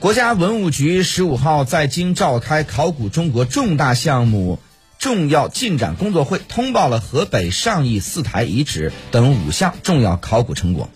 国家文物局十五号在京召开考古中国重大项目重要进展工作会，通报了河北上邑四台遗址等五项重要考古成果。